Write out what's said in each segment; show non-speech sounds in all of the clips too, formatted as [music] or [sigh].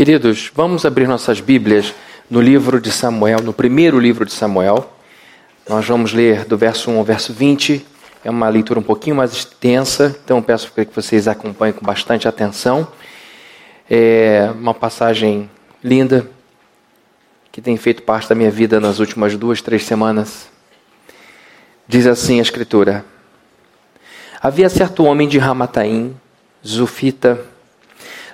Queridos, vamos abrir nossas Bíblias no livro de Samuel, no primeiro livro de Samuel. Nós vamos ler do verso 1 ao verso 20. É uma leitura um pouquinho mais extensa, então peço que vocês acompanhem com bastante atenção. É uma passagem linda que tem feito parte da minha vida nas últimas duas, três semanas. Diz assim a Escritura: Havia certo homem de Ramataim, Zufita,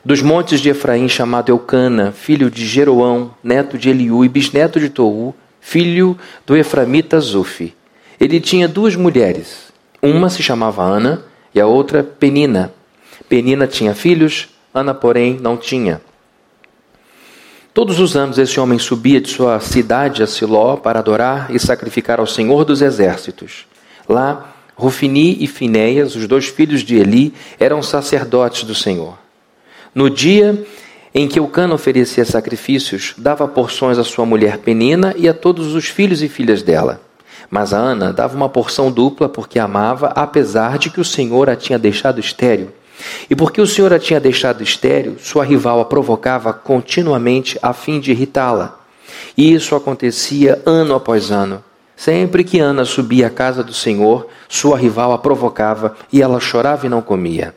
dos montes de Efraim, chamado Eucana, filho de Jeroão, neto de Eliú e bisneto de Tou, filho do Eframita Zufi. Ele tinha duas mulheres. Uma se chamava Ana e a outra Penina. Penina tinha filhos, Ana, porém, não tinha. Todos os anos esse homem subia de sua cidade a Siló para adorar e sacrificar ao Senhor dos Exércitos. Lá, Rufini e Finéias, os dois filhos de Eli, eram sacerdotes do Senhor. No dia em que o cano oferecia sacrifícios, dava porções à sua mulher Penina e a todos os filhos e filhas dela. Mas a Ana dava uma porção dupla porque amava, apesar de que o Senhor a tinha deixado estéril. E porque o Senhor a tinha deixado estéril, sua rival a provocava continuamente a fim de irritá-la. E isso acontecia ano após ano. Sempre que Ana subia à casa do Senhor, sua rival a provocava e ela chorava e não comia.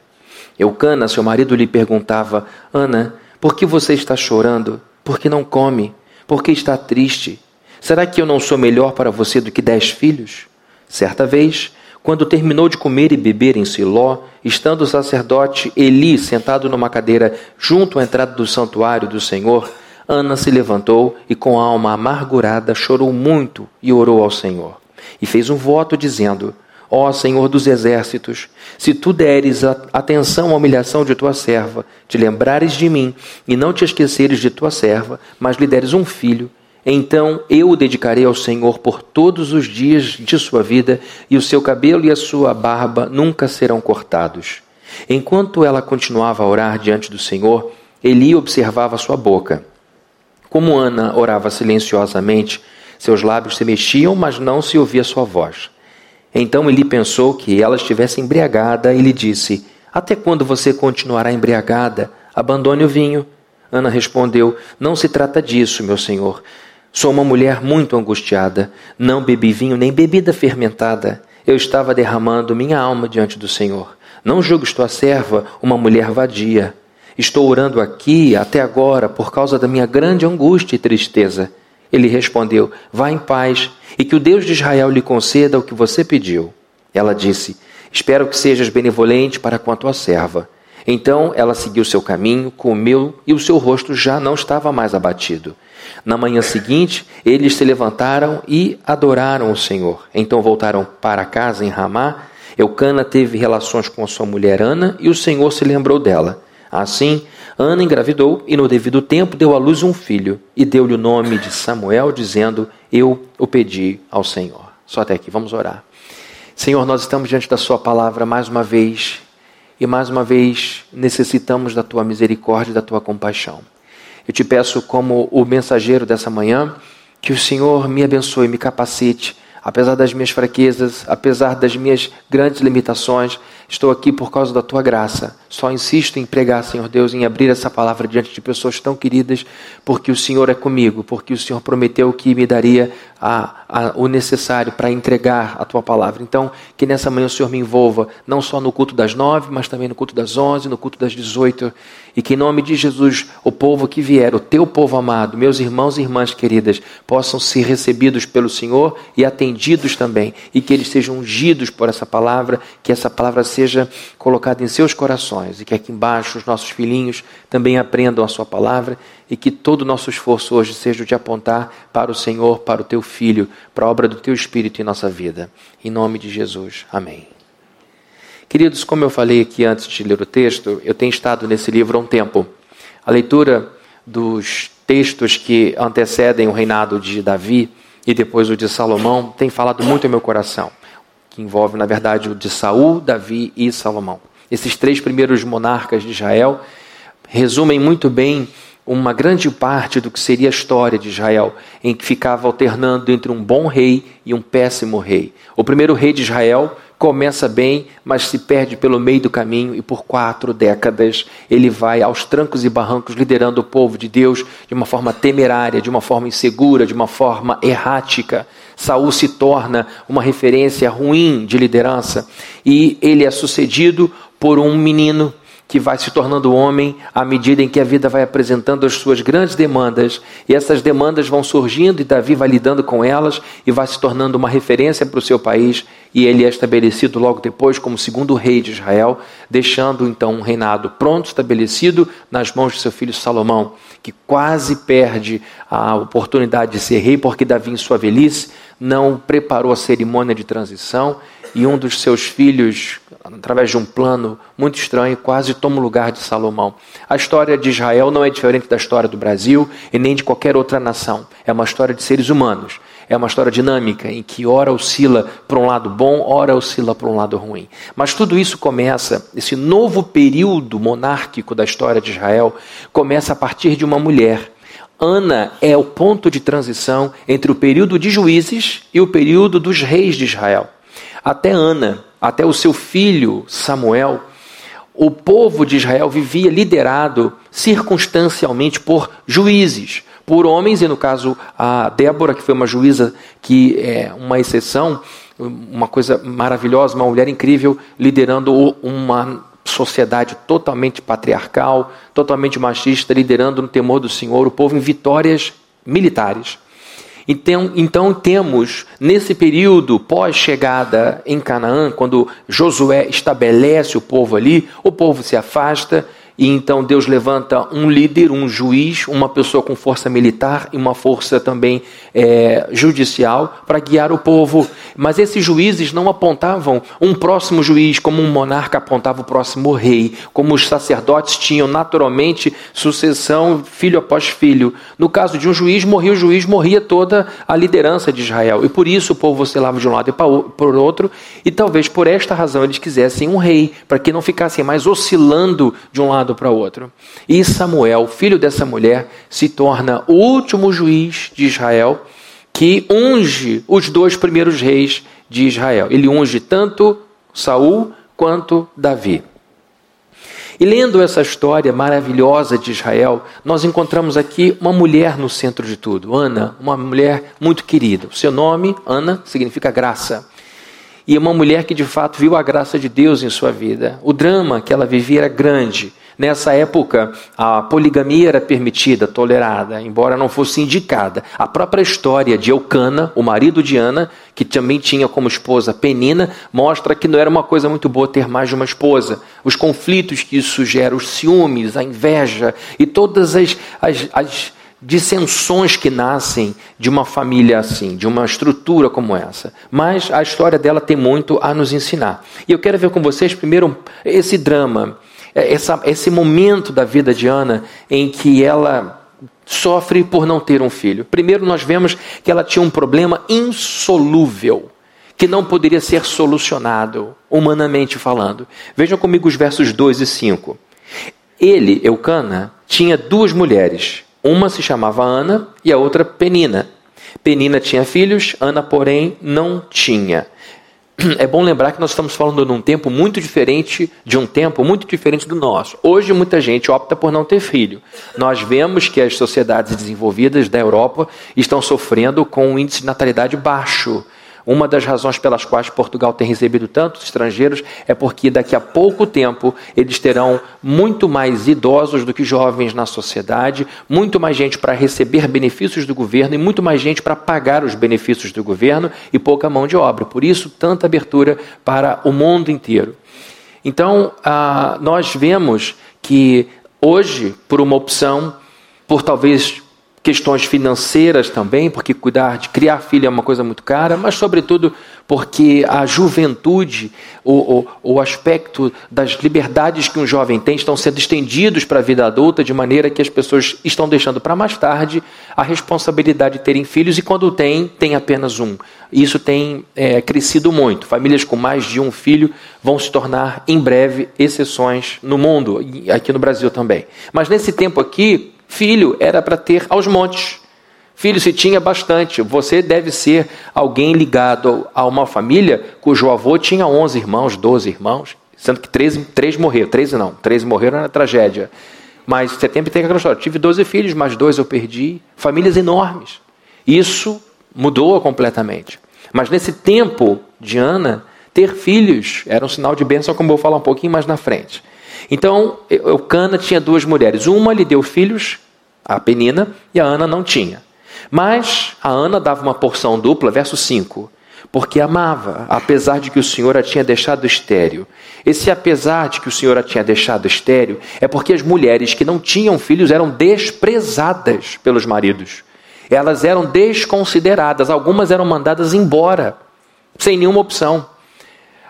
Eucana, seu marido, lhe perguntava: Ana, por que você está chorando? Por que não come? Por que está triste? Será que eu não sou melhor para você do que dez filhos? Certa vez, quando terminou de comer e beber em Siló, estando o sacerdote Eli sentado numa cadeira junto à entrada do santuário do Senhor, Ana se levantou e, com a alma amargurada, chorou muito e orou ao Senhor. E fez um voto dizendo: Ó Senhor dos exércitos, se tu deres atenção à humilhação de tua serva, te lembrares de mim e não te esqueceres de tua serva, mas lhe deres um filho, então eu o dedicarei ao Senhor por todos os dias de sua vida, e o seu cabelo e a sua barba nunca serão cortados. Enquanto ela continuava a orar diante do Senhor, Eli observava sua boca. Como Ana orava silenciosamente, seus lábios se mexiam, mas não se ouvia sua voz. Então ele pensou que ela estivesse embriagada e lhe disse: Até quando você continuará embriagada? Abandone o vinho. Ana respondeu: Não se trata disso, meu senhor. Sou uma mulher muito angustiada. Não bebi vinho nem bebida fermentada. Eu estava derramando minha alma diante do Senhor. Não julgues tua serva uma mulher vadia. Estou orando aqui até agora por causa da minha grande angústia e tristeza. Ele respondeu: Vá em paz e que o Deus de Israel lhe conceda o que você pediu. Ela disse: Espero que sejas benevolente para com a tua serva. Então ela seguiu seu caminho, comeu e o seu rosto já não estava mais abatido. Na manhã seguinte, eles se levantaram e adoraram o Senhor. Então voltaram para casa em Ramá. Eucana teve relações com sua mulher Ana e o Senhor se lembrou dela. Assim, Ana engravidou e, no devido tempo, deu à luz um filho e deu-lhe o nome de Samuel, dizendo: Eu o pedi ao Senhor. Só até aqui, vamos orar. Senhor, nós estamos diante da Sua palavra mais uma vez e mais uma vez necessitamos da Tua misericórdia e da Tua compaixão. Eu te peço, como o mensageiro dessa manhã, que o Senhor me abençoe, me capacite, apesar das minhas fraquezas, apesar das minhas grandes limitações Estou aqui por causa da tua graça. Só insisto em pregar, Senhor Deus, em abrir essa palavra diante de pessoas tão queridas, porque o Senhor é comigo, porque o Senhor prometeu que me daria a, a, o necessário para entregar a tua palavra. Então, que nessa manhã o Senhor me envolva, não só no culto das nove, mas também no culto das onze, no culto das dezoito. E que em nome de Jesus, o povo que vier, o teu povo amado, meus irmãos e irmãs queridas, possam ser recebidos pelo Senhor e atendidos também. E que eles sejam ungidos por essa palavra, que essa palavra seja seja colocado em seus corações e que aqui embaixo os nossos filhinhos também aprendam a Sua palavra e que todo o nosso esforço hoje seja de apontar para o Senhor, para o Teu Filho, para a obra do Teu Espírito em nossa vida. Em nome de Jesus. Amém. Queridos, como eu falei aqui antes de ler o texto, eu tenho estado nesse livro há um tempo. A leitura dos textos que antecedem o reinado de Davi e depois o de Salomão tem falado muito ao meu coração que envolve, na verdade, o de Saul, Davi e Salomão. Esses três primeiros monarcas de Israel resumem muito bem uma grande parte do que seria a história de Israel, em que ficava alternando entre um bom rei e um péssimo rei. O primeiro rei de Israel começa bem, mas se perde pelo meio do caminho e por quatro décadas ele vai aos trancos e barrancos liderando o povo de Deus de uma forma temerária, de uma forma insegura, de uma forma errática. Saul se torna uma referência ruim de liderança e ele é sucedido por um menino que vai se tornando homem à medida em que a vida vai apresentando as suas grandes demandas, e essas demandas vão surgindo e Davi vai lidando com elas e vai se tornando uma referência para o seu país, e ele é estabelecido logo depois como segundo rei de Israel, deixando então um reinado pronto, estabelecido nas mãos de seu filho Salomão, que quase perde a oportunidade de ser rei porque Davi em sua velhice não preparou a cerimônia de transição e um dos seus filhos, através de um plano muito estranho, quase toma o lugar de Salomão. A história de Israel não é diferente da história do Brasil e nem de qualquer outra nação. É uma história de seres humanos. É uma história dinâmica em que ora oscila para um lado bom, ora oscila para um lado ruim. Mas tudo isso começa, esse novo período monárquico da história de Israel, começa a partir de uma mulher. Ana é o ponto de transição entre o período de juízes e o período dos reis de Israel. Até Ana, até o seu filho Samuel, o povo de Israel vivia liderado circunstancialmente por juízes, por homens, e no caso a Débora, que foi uma juíza que é uma exceção, uma coisa maravilhosa, uma mulher incrível, liderando uma sociedade totalmente patriarcal, totalmente machista, liderando no temor do Senhor o povo em vitórias militares. Então, então temos, nesse período pós-chegada em Canaã, quando Josué estabelece o povo ali, o povo se afasta e então Deus levanta um líder, um juiz, uma pessoa com força militar e uma força também é, judicial para guiar o povo. Mas esses juízes não apontavam um próximo juiz como um monarca apontava o próximo rei, como os sacerdotes tinham naturalmente sucessão filho após filho. No caso de um juiz, morria o juiz, morria toda a liderança de Israel. E por isso o povo oscilava de um lado e para o outro. E talvez por esta razão eles quisessem um rei, para que não ficassem mais oscilando de um lado lado para outro. E Samuel, filho dessa mulher, se torna o último juiz de Israel que unge os dois primeiros reis de Israel. Ele unge tanto Saul quanto Davi. E lendo essa história maravilhosa de Israel, nós encontramos aqui uma mulher no centro de tudo, Ana, uma mulher muito querida. O seu nome, Ana, significa graça e uma mulher que de fato viu a graça de Deus em sua vida. O drama que ela vivia era grande. Nessa época, a poligamia era permitida, tolerada, embora não fosse indicada. A própria história de Eucana, o marido de Ana, que também tinha como esposa Penina, mostra que não era uma coisa muito boa ter mais de uma esposa. Os conflitos que isso gera, os ciúmes, a inveja e todas as, as, as dissensões que nascem de uma família assim, de uma estrutura como essa. Mas a história dela tem muito a nos ensinar. E eu quero ver com vocês primeiro esse drama, essa, esse momento da vida de Ana em que ela sofre por não ter um filho. Primeiro nós vemos que ela tinha um problema insolúvel que não poderia ser solucionado, humanamente falando. Vejam comigo os versos 2 e 5. Ele, Eucana, tinha duas mulheres, uma se chamava Ana e a outra Penina. Penina tinha filhos, Ana, porém, não tinha. É bom lembrar que nós estamos falando de um tempo muito diferente, de um tempo muito diferente do nosso. Hoje muita gente opta por não ter filho. Nós vemos que as sociedades desenvolvidas da Europa estão sofrendo com um índice de natalidade baixo. Uma das razões pelas quais Portugal tem recebido tantos estrangeiros é porque daqui a pouco tempo eles terão muito mais idosos do que jovens na sociedade, muito mais gente para receber benefícios do governo e muito mais gente para pagar os benefícios do governo e pouca mão de obra. Por isso, tanta abertura para o mundo inteiro. Então, ah, nós vemos que hoje, por uma opção, por talvez questões financeiras também, porque cuidar de criar filho é uma coisa muito cara, mas sobretudo porque a juventude, o, o, o aspecto das liberdades que um jovem tem estão sendo estendidos para a vida adulta, de maneira que as pessoas estão deixando para mais tarde a responsabilidade de terem filhos e quando tem, tem apenas um. Isso tem é, crescido muito. Famílias com mais de um filho vão se tornar em breve exceções no mundo, aqui no Brasil também. Mas nesse tempo aqui, filho era para ter aos montes. Filho se tinha bastante. Você deve ser alguém ligado a uma família cujo avô tinha 11 irmãos, 12 irmãos, sendo que 13, 3 morreram. 13 não, 13 morreram na tragédia. Mas você sempre tem aquela história. Tive 12 filhos, mas dois eu perdi. Famílias enormes. Isso mudou completamente. Mas nesse tempo de Ana, ter filhos era um sinal de bênção, como eu vou falar um pouquinho mais na frente. Então, Eucana tinha duas mulheres. Uma lhe deu filhos, a Penina, e a Ana não tinha. Mas a Ana dava uma porção dupla, verso 5, porque amava, apesar de que o Senhor a tinha deixado estéreo. Esse apesar de que o Senhor a tinha deixado estéreo é porque as mulheres que não tinham filhos eram desprezadas pelos maridos. Elas eram desconsideradas, algumas eram mandadas embora, sem nenhuma opção.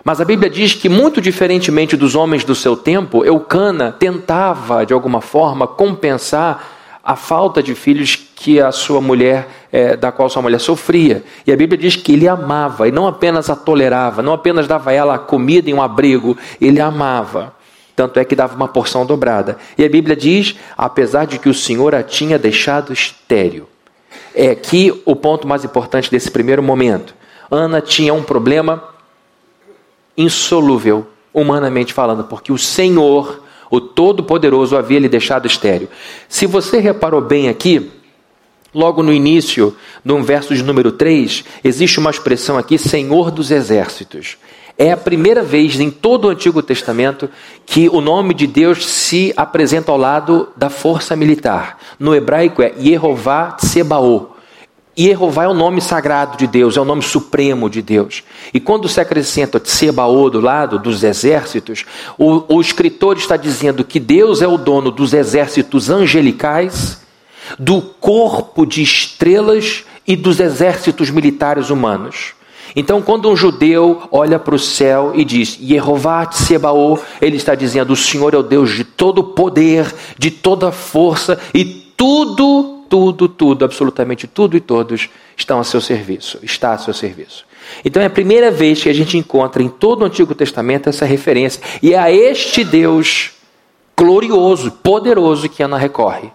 Mas a Bíblia diz que, muito diferentemente dos homens do seu tempo, Eucana tentava, de alguma forma, compensar a falta de filhos que a sua mulher, é, da qual sua mulher sofria. E a Bíblia diz que ele amava, e não apenas a tolerava, não apenas dava a ela comida e um abrigo, ele amava. Tanto é que dava uma porção dobrada. E a Bíblia diz, apesar de que o Senhor a tinha deixado estéreo. É aqui o ponto mais importante desse primeiro momento. Ana tinha um problema insolúvel, humanamente falando, porque o Senhor, o Todo-Poderoso, havia lhe deixado estéreo. Se você reparou bem aqui, logo no início, no verso de número 3, existe uma expressão aqui, Senhor dos Exércitos. É a primeira vez em todo o Antigo Testamento que o nome de Deus se apresenta ao lado da força militar. No hebraico é Yehová Tsebaô. Jeová é o nome sagrado de Deus, é o nome supremo de Deus. E quando se acrescenta Tsebaô do lado dos exércitos, o, o escritor está dizendo que Deus é o dono dos exércitos angelicais, do corpo de estrelas e dos exércitos militares humanos. Então, quando um judeu olha para o céu e diz Yehová Tsebaô, ele está dizendo: o Senhor é o Deus de todo poder, de toda força e tudo tudo, tudo, absolutamente tudo e todos estão a seu serviço, está a seu serviço. Então é a primeira vez que a gente encontra em todo o Antigo Testamento essa referência, e é a este Deus glorioso, poderoso que Ana recorre.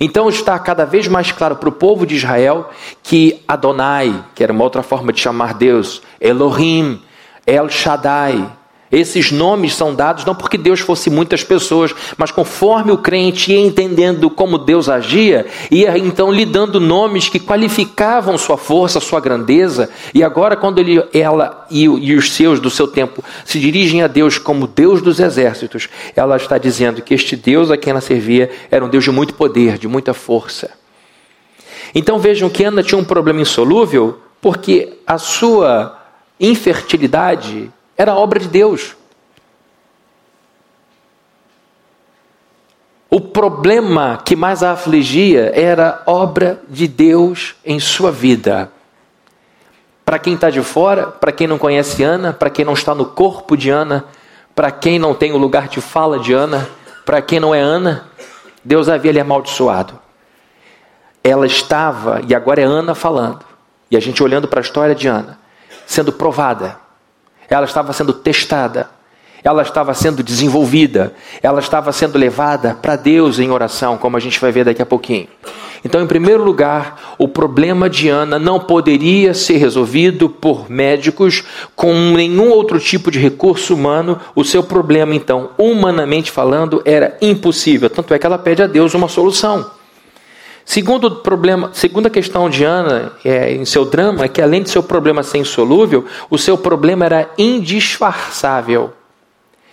Então está cada vez mais claro para o povo de Israel que Adonai, que era uma outra forma de chamar Deus, Elohim, El Shaddai, esses nomes são dados não porque Deus fosse muitas pessoas, mas conforme o crente ia entendendo como Deus agia, ia então lhe dando nomes que qualificavam sua força, sua grandeza. E agora, quando ele, ela e, e os seus do seu tempo se dirigem a Deus como Deus dos exércitos, ela está dizendo que este Deus a quem ela servia era um Deus de muito poder, de muita força. Então vejam que Ana tinha um problema insolúvel, porque a sua infertilidade era obra de Deus. O problema que mais a afligia era obra de Deus em sua vida. Para quem está de fora, para quem não conhece Ana, para quem não está no corpo de Ana, para quem não tem o lugar de fala de Ana, para quem não é Ana, Deus havia lhe amaldiçoado. Ela estava, e agora é Ana falando, e a gente olhando para a história de Ana, sendo provada ela estava sendo testada, ela estava sendo desenvolvida, ela estava sendo levada para Deus em oração, como a gente vai ver daqui a pouquinho. Então, em primeiro lugar, o problema de Ana não poderia ser resolvido por médicos com nenhum outro tipo de recurso humano. O seu problema, então, humanamente falando, era impossível. Tanto é que ela pede a Deus uma solução. Segundo problema, segunda questão de Ana é, em seu drama é que além de seu problema ser insolúvel, o seu problema era indisfarçável.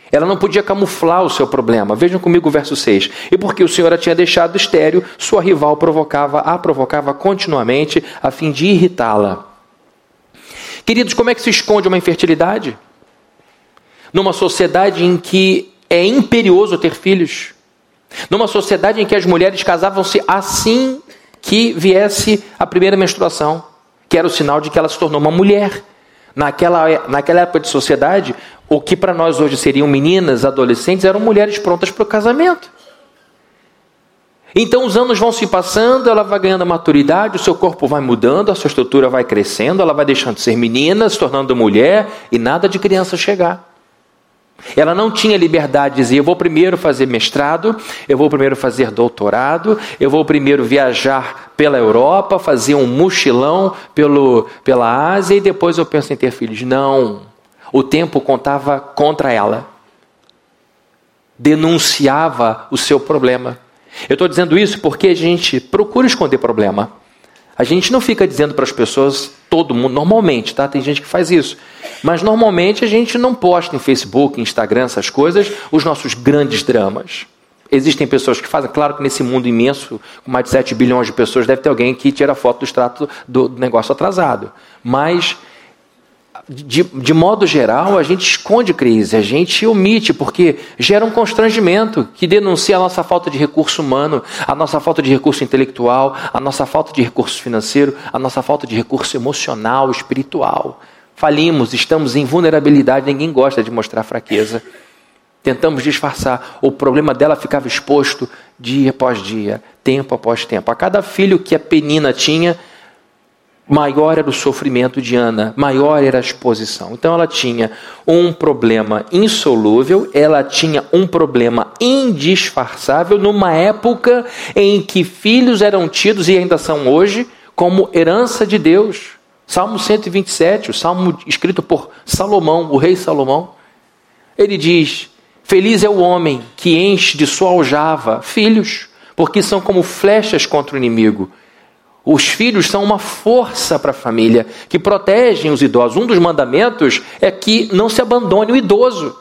Ela não podia camuflar o seu problema. Vejam comigo o verso 6. E porque o Senhor a tinha deixado estéreo, sua rival provocava, a provocava continuamente a fim de irritá-la. Queridos, como é que se esconde uma infertilidade? Numa sociedade em que é imperioso ter filhos. Numa sociedade em que as mulheres casavam-se assim que viesse a primeira menstruação, que era o sinal de que ela se tornou uma mulher. Naquela, naquela época de sociedade, o que para nós hoje seriam meninas, adolescentes, eram mulheres prontas para o casamento. Então os anos vão se passando, ela vai ganhando maturidade, o seu corpo vai mudando, a sua estrutura vai crescendo, ela vai deixando de ser menina, se tornando mulher e nada de criança chegar. Ela não tinha liberdade de dizer: eu vou primeiro fazer mestrado, eu vou primeiro fazer doutorado, eu vou primeiro viajar pela Europa, fazer um mochilão pelo, pela Ásia e depois eu penso em ter filhos. Não. O tempo contava contra ela. Denunciava o seu problema. Eu estou dizendo isso porque a gente procura esconder problema. A gente não fica dizendo para as pessoas, todo mundo, normalmente, tá? Tem gente que faz isso. Mas normalmente a gente não posta em Facebook, Instagram, essas coisas, os nossos grandes dramas. Existem pessoas que fazem, claro que nesse mundo imenso, com mais de 7 bilhões de pessoas, deve ter alguém que tira foto do extrato do negócio atrasado. Mas de, de modo geral, a gente esconde crise, a gente omite, porque gera um constrangimento que denuncia a nossa falta de recurso humano, a nossa falta de recurso intelectual, a nossa falta de recurso financeiro, a nossa falta de recurso emocional, espiritual. Falimos, estamos em vulnerabilidade, ninguém gosta de mostrar fraqueza. Tentamos disfarçar. O problema dela ficava exposto dia após dia, tempo após tempo. A cada filho que a Penina tinha, maior era o sofrimento de Ana, maior era a exposição. Então ela tinha um problema insolúvel, ela tinha um problema indisfarçável numa época em que filhos eram tidos e ainda são hoje como herança de Deus. Salmo 127, o salmo escrito por Salomão, o rei Salomão. Ele diz: Feliz é o homem que enche de sua aljava filhos, porque são como flechas contra o inimigo. Os filhos são uma força para a família que protegem os idosos. Um dos mandamentos é que não se abandone o idoso,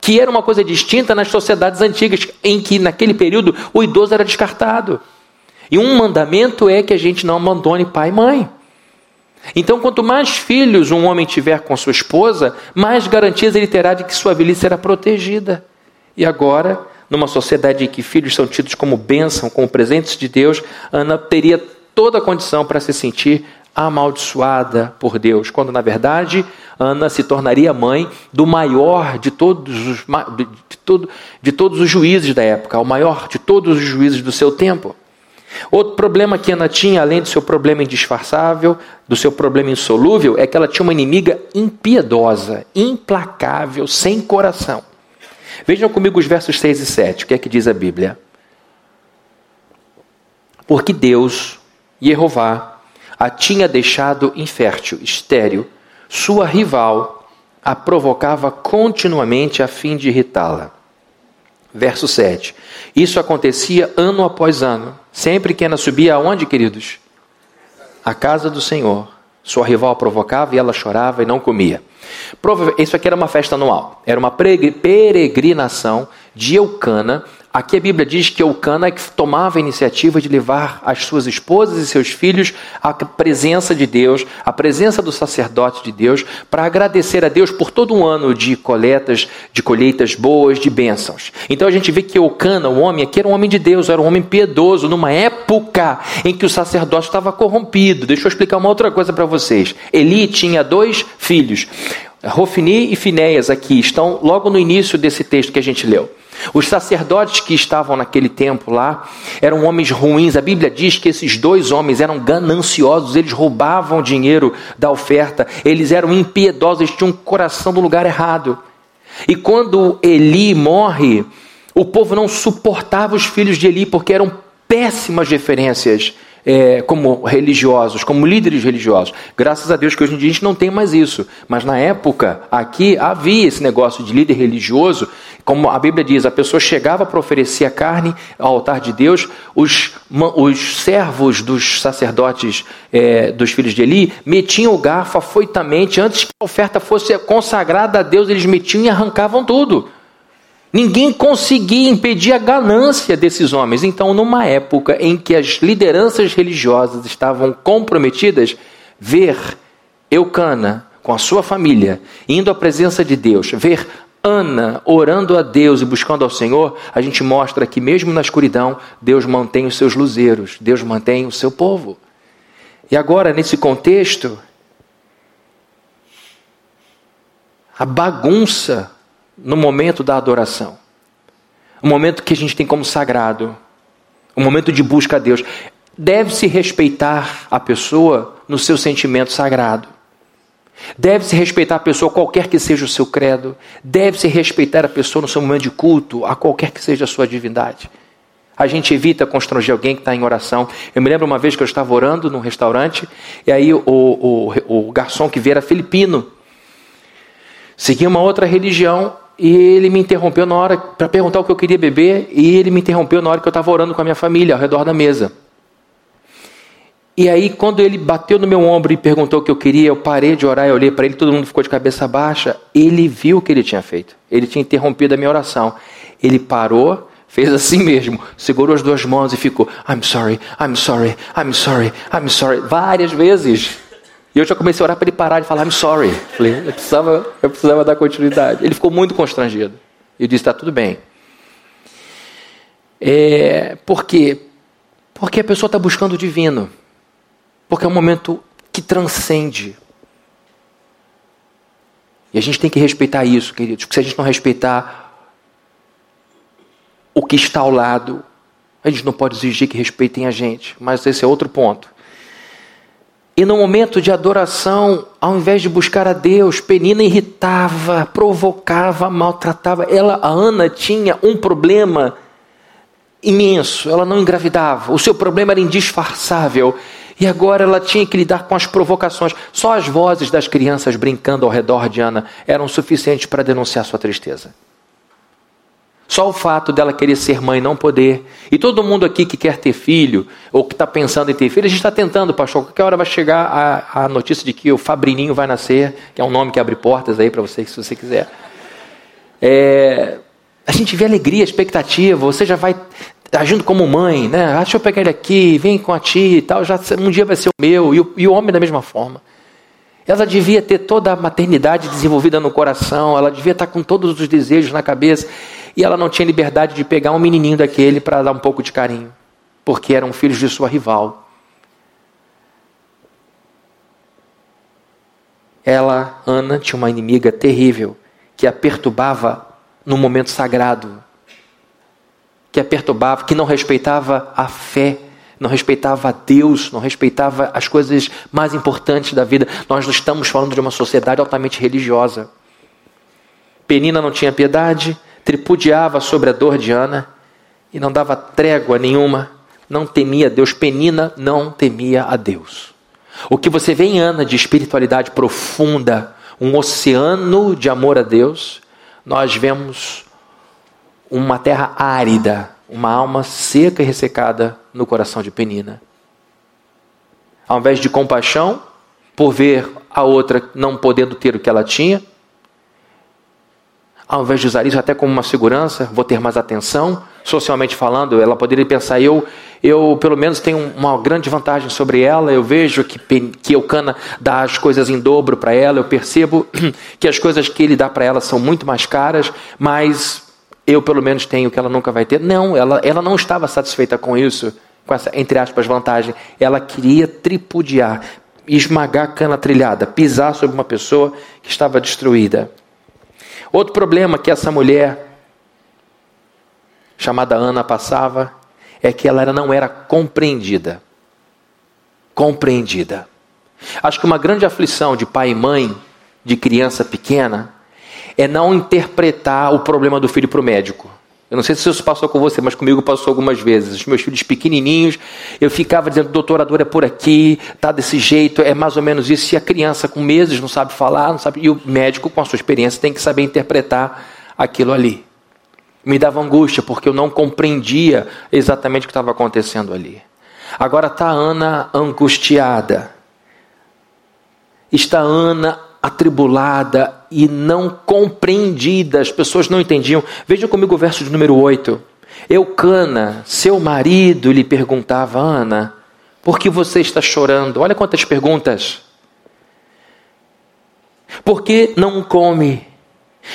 que era uma coisa distinta nas sociedades antigas, em que naquele período o idoso era descartado. E um mandamento é que a gente não abandone pai e mãe. Então, quanto mais filhos um homem tiver com sua esposa, mais garantias ele terá de que sua velhice será protegida. E agora, numa sociedade em que filhos são tidos como bênção, como presentes de Deus, Ana teria toda a condição para se sentir amaldiçoada por Deus, quando na verdade Ana se tornaria mãe do maior de todos os, de, todo, de todos os juízes da época, o maior de todos os juízes do seu tempo. Outro problema que Ana tinha, além do seu problema indisfarçável, do seu problema insolúvel, é que ela tinha uma inimiga impiedosa, implacável, sem coração. Vejam comigo os versos 6 e 7, o que é que diz a Bíblia? Porque Deus Jeová a tinha deixado infértil, estéril. Sua rival a provocava continuamente a fim de irritá-la. Verso 7. Isso acontecia ano após ano. Sempre que Ana subia aonde, queridos? A casa do Senhor. Sua rival provocava e ela chorava e não comia. Isso aqui era uma festa anual. Era uma peregrinação de Eucana Aqui a Bíblia diz que Eucana é tomava a iniciativa de levar as suas esposas e seus filhos à presença de Deus, à presença do sacerdote de Deus, para agradecer a Deus por todo um ano de coletas, de colheitas boas, de bênçãos. Então a gente vê que Eucana, o homem aqui, era um homem de Deus, era um homem piedoso, numa época em que o sacerdote estava corrompido. Deixa eu explicar uma outra coisa para vocês. Eli tinha dois filhos. Rofini e Finéias aqui estão logo no início desse texto que a gente leu. Os sacerdotes que estavam naquele tempo lá eram homens ruins. A Bíblia diz que esses dois homens eram gananciosos, eles roubavam dinheiro da oferta, eles eram impiedosos, eles tinham um coração no lugar errado. E quando Eli morre, o povo não suportava os filhos de Eli porque eram péssimas referências é, como religiosos, como líderes religiosos. Graças a Deus que hoje em dia a gente não tem mais isso. Mas na época, aqui, havia esse negócio de líder religioso. Como a Bíblia diz, a pessoa chegava para oferecer a carne ao altar de Deus, os, os servos dos sacerdotes é, dos filhos de Eli metiam o garfo afoitamente, antes que a oferta fosse consagrada a Deus, eles metiam e arrancavam tudo. Ninguém conseguia impedir a ganância desses homens. Então, numa época em que as lideranças religiosas estavam comprometidas, ver Eucana com a sua família indo à presença de Deus, ver Ana orando a Deus e buscando ao Senhor, a gente mostra que mesmo na escuridão, Deus mantém os seus luzeiros, Deus mantém o seu povo. E agora, nesse contexto, a bagunça no momento da adoração. O momento que a gente tem como sagrado. O momento de busca a Deus. Deve-se respeitar a pessoa no seu sentimento sagrado. Deve-se respeitar a pessoa, qualquer que seja o seu credo. Deve-se respeitar a pessoa no seu momento de culto, a qualquer que seja a sua divindade. A gente evita constranger alguém que está em oração. Eu me lembro uma vez que eu estava orando num restaurante, e aí o, o, o garçom que veio era filipino. Seguia uma outra religião, e ele me interrompeu na hora para perguntar o que eu queria beber, e ele me interrompeu na hora que eu estava orando com a minha família ao redor da mesa. E aí, quando ele bateu no meu ombro e perguntou o que eu queria, eu parei de orar, eu olhei para ele, todo mundo ficou de cabeça baixa. Ele viu o que ele tinha feito. Ele tinha interrompido a minha oração. Ele parou, fez assim mesmo, segurou as duas mãos e ficou: I'm sorry, I'm sorry, I'm sorry, I'm sorry, várias vezes. E eu já comecei a orar para ele parar de falar I'm sorry. Falei, eu precisava, eu precisava dar continuidade. Ele ficou muito constrangido. Eu disse: está tudo bem. É, por quê? Porque a pessoa está buscando o divino. Porque é um momento que transcende. E a gente tem que respeitar isso, queridos. Porque se a gente não respeitar o que está ao lado, a gente não pode exigir que respeitem a gente. Mas esse é outro ponto. E no momento de adoração, ao invés de buscar a Deus, Penina irritava, provocava, maltratava. Ela, a Ana, tinha um problema imenso. Ela não engravidava. O seu problema era indisfarçável. E agora ela tinha que lidar com as provocações. Só as vozes das crianças brincando ao redor de Ana eram suficientes para denunciar sua tristeza. Só o fato dela querer ser mãe não poder. E todo mundo aqui que quer ter filho, ou que está pensando em ter filho, a gente está tentando, pastor. Qualquer hora vai chegar a, a notícia de que o Fabrininho vai nascer, que é um nome que abre portas aí para você, se você quiser. É, a gente vê alegria, expectativa, você já vai agindo como mãe, né? Ah, deixa eu pegar ele aqui, vem com a tia e tal, já um dia vai ser o meu, e o, e o homem da mesma forma. Ela devia ter toda a maternidade desenvolvida no coração, ela devia estar com todos os desejos na cabeça, e ela não tinha liberdade de pegar um menininho daquele para dar um pouco de carinho, porque eram filhos de sua rival. Ela, Ana, tinha uma inimiga terrível que a perturbava no momento sagrado que a perturbava, que não respeitava a fé, não respeitava a Deus, não respeitava as coisas mais importantes da vida. Nós não estamos falando de uma sociedade altamente religiosa. Penina não tinha piedade, tripudiava sobre a dor de Ana e não dava trégua nenhuma, não temia Deus. Penina não temia a Deus. O que você vê em Ana de espiritualidade profunda, um oceano de amor a Deus, nós vemos uma terra árida, uma alma seca e ressecada no coração de Penina. Ao invés de compaixão, por ver a outra não podendo ter o que ela tinha, ao invés de usar isso até como uma segurança, vou ter mais atenção, socialmente falando, ela poderia pensar: eu, eu pelo menos tenho uma grande vantagem sobre ela, eu vejo que, que Eucana dá as coisas em dobro para ela, eu percebo [clears throat] que as coisas que ele dá para ela são muito mais caras, mas eu pelo menos tenho que ela nunca vai ter. Não, ela, ela não estava satisfeita com isso, com essa, entre aspas, vantagem. Ela queria tripudiar, esmagar a cana trilhada, pisar sobre uma pessoa que estava destruída. Outro problema que essa mulher, chamada Ana, passava é que ela não era compreendida. Compreendida. Acho que uma grande aflição de pai e mãe, de criança pequena, é não interpretar o problema do filho para o médico. Eu não sei se isso passou com você, mas comigo passou algumas vezes. Os meus filhos pequenininhos, eu ficava dizendo, doutor, a dor é por aqui, tá desse jeito, é mais ou menos isso. E a criança com meses não sabe falar, não sabe, e o médico com a sua experiência tem que saber interpretar aquilo ali. Me dava angústia porque eu não compreendia exatamente o que estava acontecendo ali. Agora está Ana angustiada. Está Ana atribulada e não compreendida. As pessoas não entendiam. Vejam comigo o verso de número 8. Eucana, seu marido, lhe perguntava, Ana, por que você está chorando? Olha quantas perguntas. Por que não come?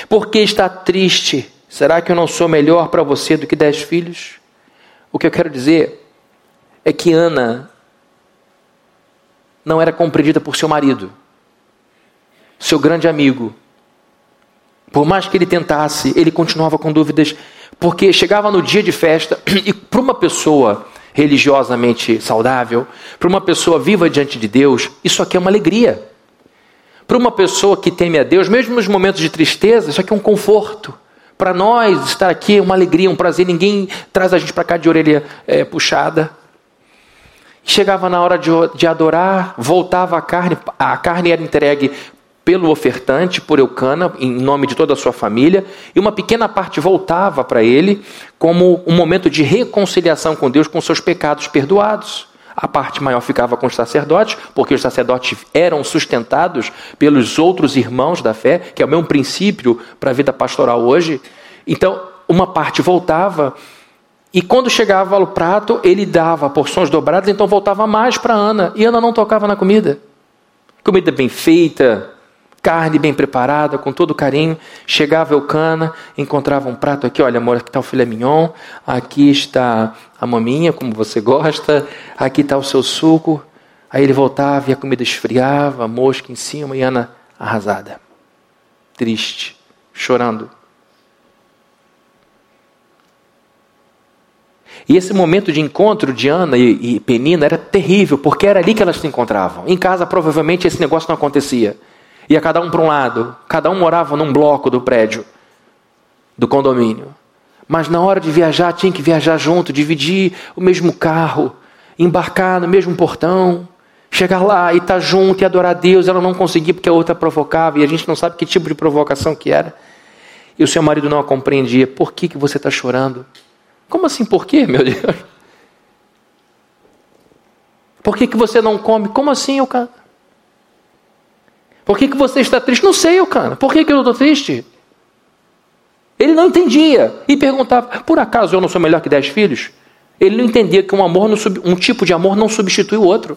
Por que está triste? Será que eu não sou melhor para você do que dez filhos? O que eu quero dizer é que Ana não era compreendida por seu marido seu grande amigo. Por mais que ele tentasse, ele continuava com dúvidas, porque chegava no dia de festa [clears throat] e para uma pessoa religiosamente saudável, para uma pessoa viva diante de Deus, isso aqui é uma alegria. Para uma pessoa que teme a Deus, mesmo nos momentos de tristeza, isso aqui é um conforto. Para nós, estar aqui é uma alegria, um prazer. Ninguém traz a gente para cá de orelha é, puxada. Chegava na hora de, de adorar, voltava a carne, a carne era entregue pelo ofertante, por Eucana, em nome de toda a sua família, e uma pequena parte voltava para ele como um momento de reconciliação com Deus, com seus pecados perdoados. A parte maior ficava com os sacerdotes, porque os sacerdotes eram sustentados pelos outros irmãos da fé, que é o mesmo princípio para a vida pastoral hoje. Então, uma parte voltava, e quando chegava o prato, ele dava porções dobradas, então voltava mais para Ana, e Ana não tocava na comida. Comida bem feita, carne bem preparada, com todo carinho. Chegava Eucana, encontrava um prato aqui, olha amor, aqui está o filé mignon, aqui está a maminha, como você gosta, aqui está o seu suco. Aí ele voltava e a comida esfriava, mosca em cima e Ana arrasada, triste, chorando. E esse momento de encontro de Ana e, e Penina era terrível, porque era ali que elas se encontravam. Em casa, provavelmente, esse negócio não acontecia. Ia cada um para um lado, cada um morava num bloco do prédio, do condomínio. Mas na hora de viajar, tinha que viajar junto, dividir o mesmo carro, embarcar no mesmo portão, chegar lá e estar tá junto e adorar a Deus. Ela não conseguia porque a outra provocava, e a gente não sabe que tipo de provocação que era. E o seu marido não a compreendia. Por que, que você está chorando? Como assim, por quê, meu Deus? Por que, que você não come? Como assim, eu canto? Por que, que você está triste? Não sei, eu cara. Por que, que eu estou triste? Ele não entendia e perguntava: por acaso eu não sou melhor que dez filhos? Ele não entendia que um, amor um tipo de amor não substitui o outro.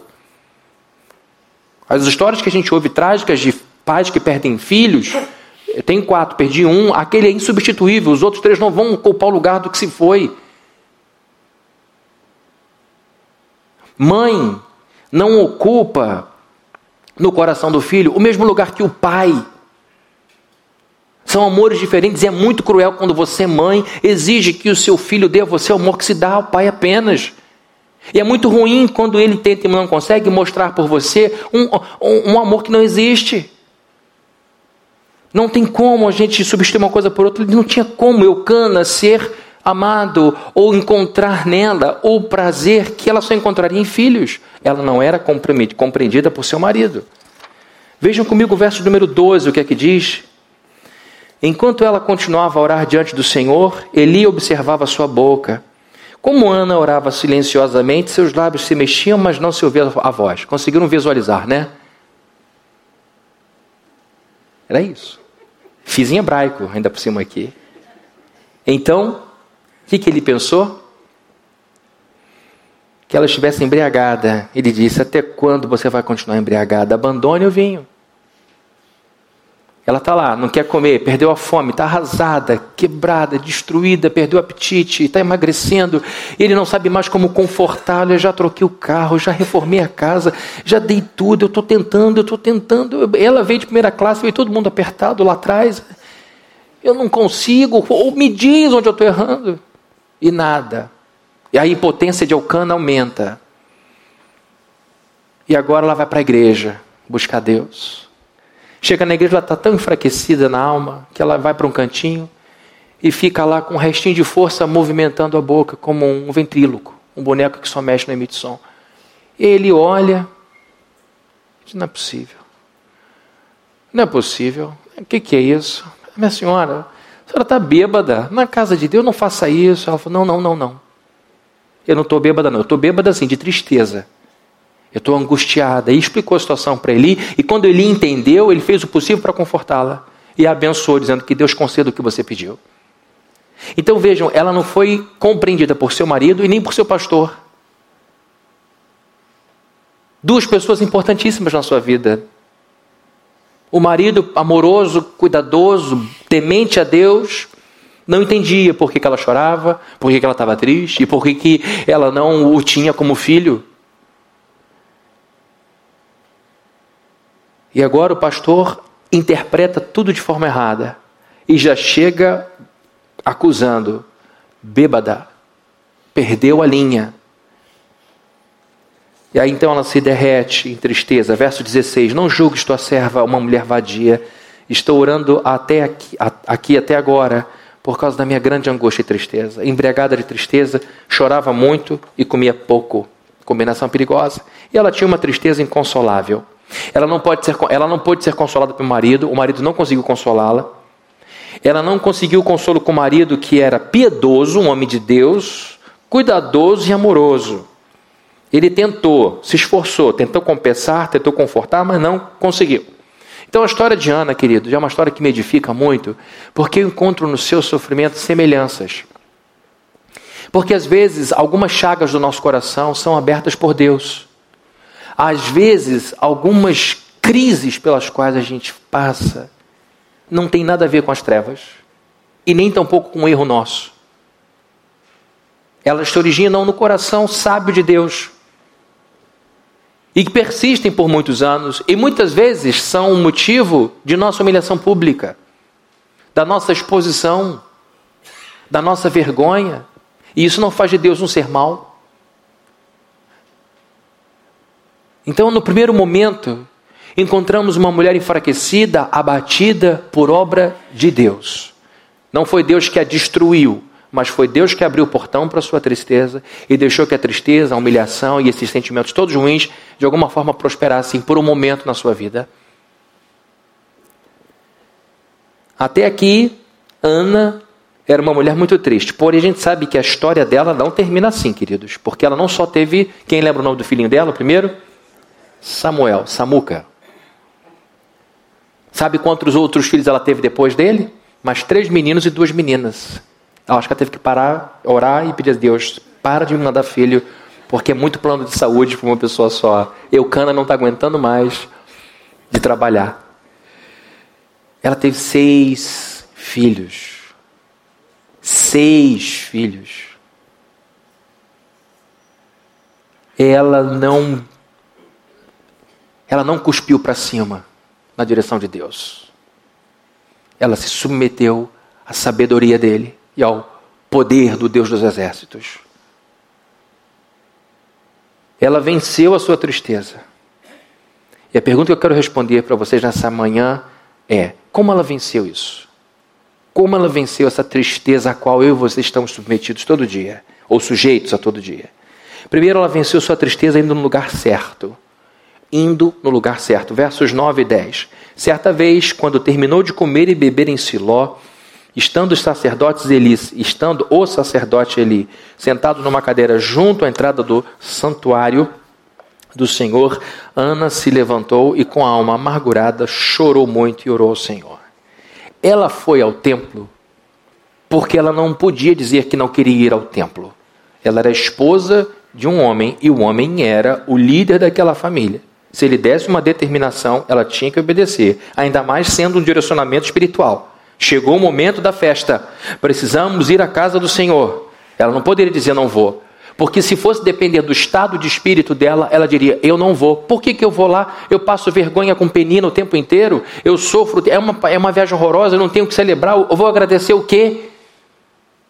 As histórias que a gente ouve trágicas de pais que perdem filhos, tenho quatro, perdi um, aquele é insubstituível, os outros três não vão ocupar o lugar do que se foi. Mãe não ocupa no coração do filho o mesmo lugar que o pai. São amores diferentes e é muito cruel quando você, mãe, exige que o seu filho dê a você o amor que se dá ao pai apenas. E é muito ruim quando ele tenta e não consegue mostrar por você um, um, um amor que não existe. Não tem como a gente substituir uma coisa por outra. Não tinha como Eucana ser amado ou encontrar nela o prazer que ela só encontraria em filhos. Ela não era compreendida por seu marido. Vejam comigo o verso número 12, o que é que diz? Enquanto ela continuava a orar diante do Senhor, Eli observava sua boca. Como Ana orava silenciosamente, seus lábios se mexiam, mas não se ouvia a voz. Conseguiram visualizar, né? Era isso. Fiz em hebraico, ainda por cima aqui. Então, o que, que ele pensou? Que ela estivesse embriagada. Ele disse: Até quando você vai continuar embriagada? Abandone o vinho. Ela está lá, não quer comer, perdeu a fome, está arrasada, quebrada, destruída, perdeu o apetite, está emagrecendo. Ele não sabe mais como confortá-la. Eu já troquei o carro, já reformei a casa, já dei tudo. Eu estou tentando, eu estou tentando. Ela veio de primeira classe, veio todo mundo apertado lá atrás. Eu não consigo, ou me diz onde eu estou errando e nada. E a impotência de Elcana aumenta. E agora ela vai para a igreja buscar Deus. Chega na igreja, ela está tão enfraquecida na alma que ela vai para um cantinho e fica lá com um restinho de força movimentando a boca, como um ventríloco, um boneco que só mexe no emite som. Ele olha, diz: Não é possível. Não é possível. O que, que é isso? Minha senhora, a senhora está bêbada. Na casa de Deus não faça isso. Ela falou: não, não, não, não. Eu não estou bêbada, não. Eu estou bêbada assim, de tristeza. Eu estou angustiada. E explicou a situação para Eli. E quando Eli entendeu, ele fez o possível para confortá-la. E a abençoou, dizendo que Deus conceda o que você pediu. Então vejam, ela não foi compreendida por seu marido e nem por seu pastor. Duas pessoas importantíssimas na sua vida. O marido amoroso, cuidadoso, temente a Deus, não entendia por que, ela chorava, por que, ela estava triste e por que, que ela não o tinha como filho. E agora o pastor interpreta tudo de forma errada e já chega acusando: bêbada, perdeu a linha. E aí então ela se derrete em tristeza. Verso 16: Não julgues tua serva uma mulher vadia. Estou orando até aqui, aqui até agora por causa da minha grande angústia e tristeza. Embriagada de tristeza, chorava muito e comia pouco. Combinação perigosa. E ela tinha uma tristeza inconsolável. Ela não pode ser, ela não pôde ser consolada pelo marido, o marido não conseguiu consolá-la. Ela não conseguiu consolo com o marido que era piedoso, um homem de Deus, cuidadoso e amoroso. Ele tentou, se esforçou, tentou compensar, tentou confortar, mas não conseguiu. Então a história de Ana, querido, é uma história que me edifica muito, porque eu encontro no seu sofrimento semelhanças. Porque às vezes algumas chagas do nosso coração são abertas por Deus. Às vezes algumas crises pelas quais a gente passa não tem nada a ver com as trevas e nem tampouco com um erro nosso. Elas se originam no coração sábio de Deus e que persistem por muitos anos e muitas vezes são um motivo de nossa humilhação pública, da nossa exposição, da nossa vergonha. E isso não faz de Deus um ser mau. Então, no primeiro momento, encontramos uma mulher enfraquecida, abatida por obra de Deus. Não foi Deus que a destruiu, mas foi Deus que abriu o portão para a sua tristeza e deixou que a tristeza, a humilhação e esses sentimentos todos ruins, de alguma forma prosperassem por um momento na sua vida. Até aqui, Ana era uma mulher muito triste. Porém, a gente sabe que a história dela não termina assim, queridos. Porque ela não só teve. Quem lembra o nome do filhinho dela primeiro? Samuel, Samuca. Sabe quantos outros filhos ela teve depois dele? Mais três meninos e duas meninas. Eu acho que ela teve que parar, orar e pedir a Deus: para de me mandar filho, porque é muito plano de saúde para uma pessoa só. Eucana não está aguentando mais de trabalhar. Ela teve seis filhos. Seis filhos. Ela não. Ela não cuspiu para cima na direção de Deus. Ela se submeteu à sabedoria dele e ao poder do Deus dos exércitos. Ela venceu a sua tristeza. E a pergunta que eu quero responder para vocês nessa manhã é: como ela venceu isso? Como ela venceu essa tristeza a qual eu e vocês estamos submetidos todo dia, ou sujeitos a todo dia? Primeiro, ela venceu sua tristeza indo no lugar certo. Indo no lugar certo. Versos 9 e 10. Certa vez, quando terminou de comer e beber em Siló, Estando os sacerdotes Eli, estando o sacerdote Eli sentado numa cadeira junto à entrada do santuário do Senhor, Ana se levantou e com a alma amargurada chorou muito e orou ao Senhor. Ela foi ao templo porque ela não podia dizer que não queria ir ao templo. Ela era esposa de um homem e o homem era o líder daquela família. Se ele desse uma determinação, ela tinha que obedecer, ainda mais sendo um direcionamento espiritual. Chegou o momento da festa. Precisamos ir à casa do Senhor. Ela não poderia dizer não vou. Porque se fosse depender do estado de espírito dela, ela diria: Eu não vou. Por que, que eu vou lá? Eu passo vergonha com penina o tempo inteiro. Eu sofro. É uma, é uma viagem horrorosa. Eu não tenho que celebrar. Eu vou agradecer o quê?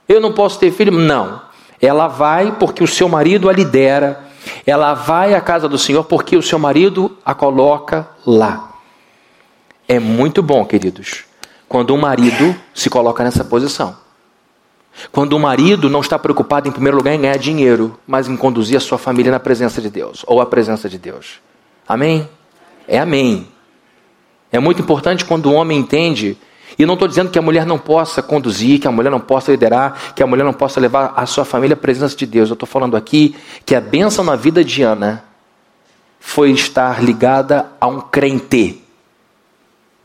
Eu não posso ter filho? Não. Ela vai porque o seu marido a lidera. Ela vai à casa do Senhor porque o seu marido a coloca lá. É muito bom, queridos, quando um marido se coloca nessa posição. Quando o marido não está preocupado em primeiro lugar em ganhar dinheiro, mas em conduzir a sua família na presença de Deus, ou a presença de Deus. Amém? É amém. É muito importante quando o homem entende, e não estou dizendo que a mulher não possa conduzir, que a mulher não possa liderar, que a mulher não possa levar a sua família à presença de Deus. Eu estou falando aqui que a bênção na vida de Ana foi estar ligada a um crente.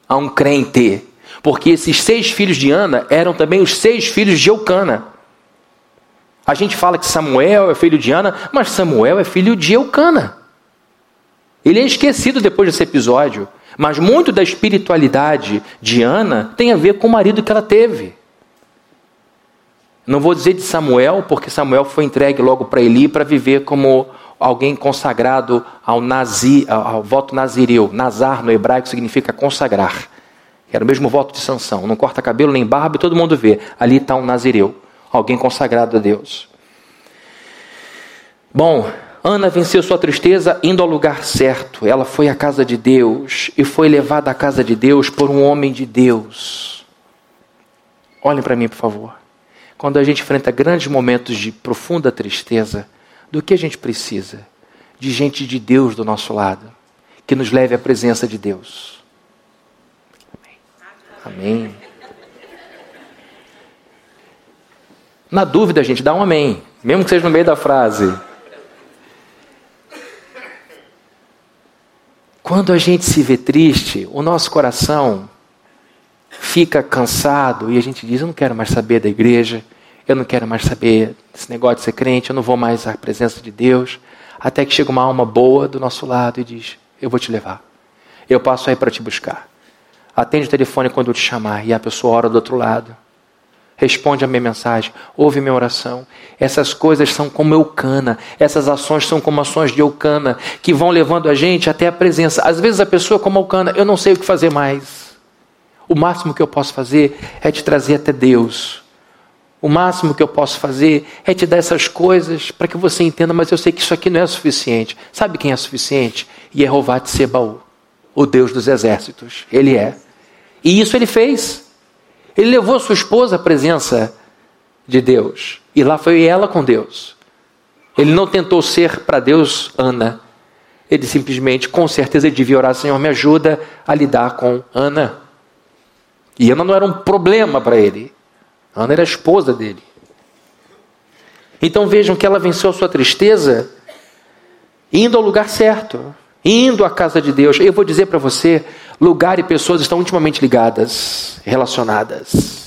A um crente porque esses seis filhos de Ana eram também os seis filhos de Eucana. A gente fala que Samuel é filho de Ana, mas Samuel é filho de Eucana. Ele é esquecido depois desse episódio, mas muito da espiritualidade de Ana tem a ver com o marido que ela teve. Não vou dizer de Samuel, porque Samuel foi entregue logo para Eli para viver como alguém consagrado ao, nazi, ao voto nazireu. Nazar no hebraico significa consagrar. Era o mesmo voto de Sansão. Não corta cabelo nem barba e todo mundo vê. Ali está um nazireu, alguém consagrado a Deus. Bom, Ana venceu sua tristeza indo ao lugar certo. Ela foi à casa de Deus e foi levada à casa de Deus por um homem de Deus. Olhem para mim, por favor. Quando a gente enfrenta grandes momentos de profunda tristeza, do que a gente precisa? De gente de Deus do nosso lado, que nos leve à presença de Deus. Amém. Na dúvida, gente, dá um amém, mesmo que seja no meio da frase. Quando a gente se vê triste, o nosso coração fica cansado e a gente diz: Eu não quero mais saber da igreja, eu não quero mais saber desse negócio de ser crente, eu não vou mais à presença de Deus. Até que chega uma alma boa do nosso lado e diz: Eu vou te levar. Eu passo aí para te buscar. Atende o telefone quando eu te chamar e a pessoa ora do outro lado responde a minha mensagem, ouve minha oração. Essas coisas são como Eucana, essas ações são como ações de Eucana, que vão levando a gente até a presença. Às vezes a pessoa, como Eucana, eu não sei o que fazer mais. O máximo que eu posso fazer é te trazer até Deus. O máximo que eu posso fazer é te dar essas coisas para que você entenda, mas eu sei que isso aqui não é suficiente. Sabe quem é suficiente? Jeová de Sebaú, o Deus dos exércitos. Ele é. E isso ele fez. Ele levou sua esposa à presença de Deus. E lá foi ela com Deus. Ele não tentou ser para Deus Ana. Ele simplesmente, com certeza, devia orar: Senhor, me ajuda a lidar com Ana. E Ana não era um problema para ele. Ana era a esposa dele. Então vejam que ela venceu a sua tristeza indo ao lugar certo, indo à casa de Deus. Eu vou dizer para você, lugar e pessoas estão intimamente ligadas, relacionadas.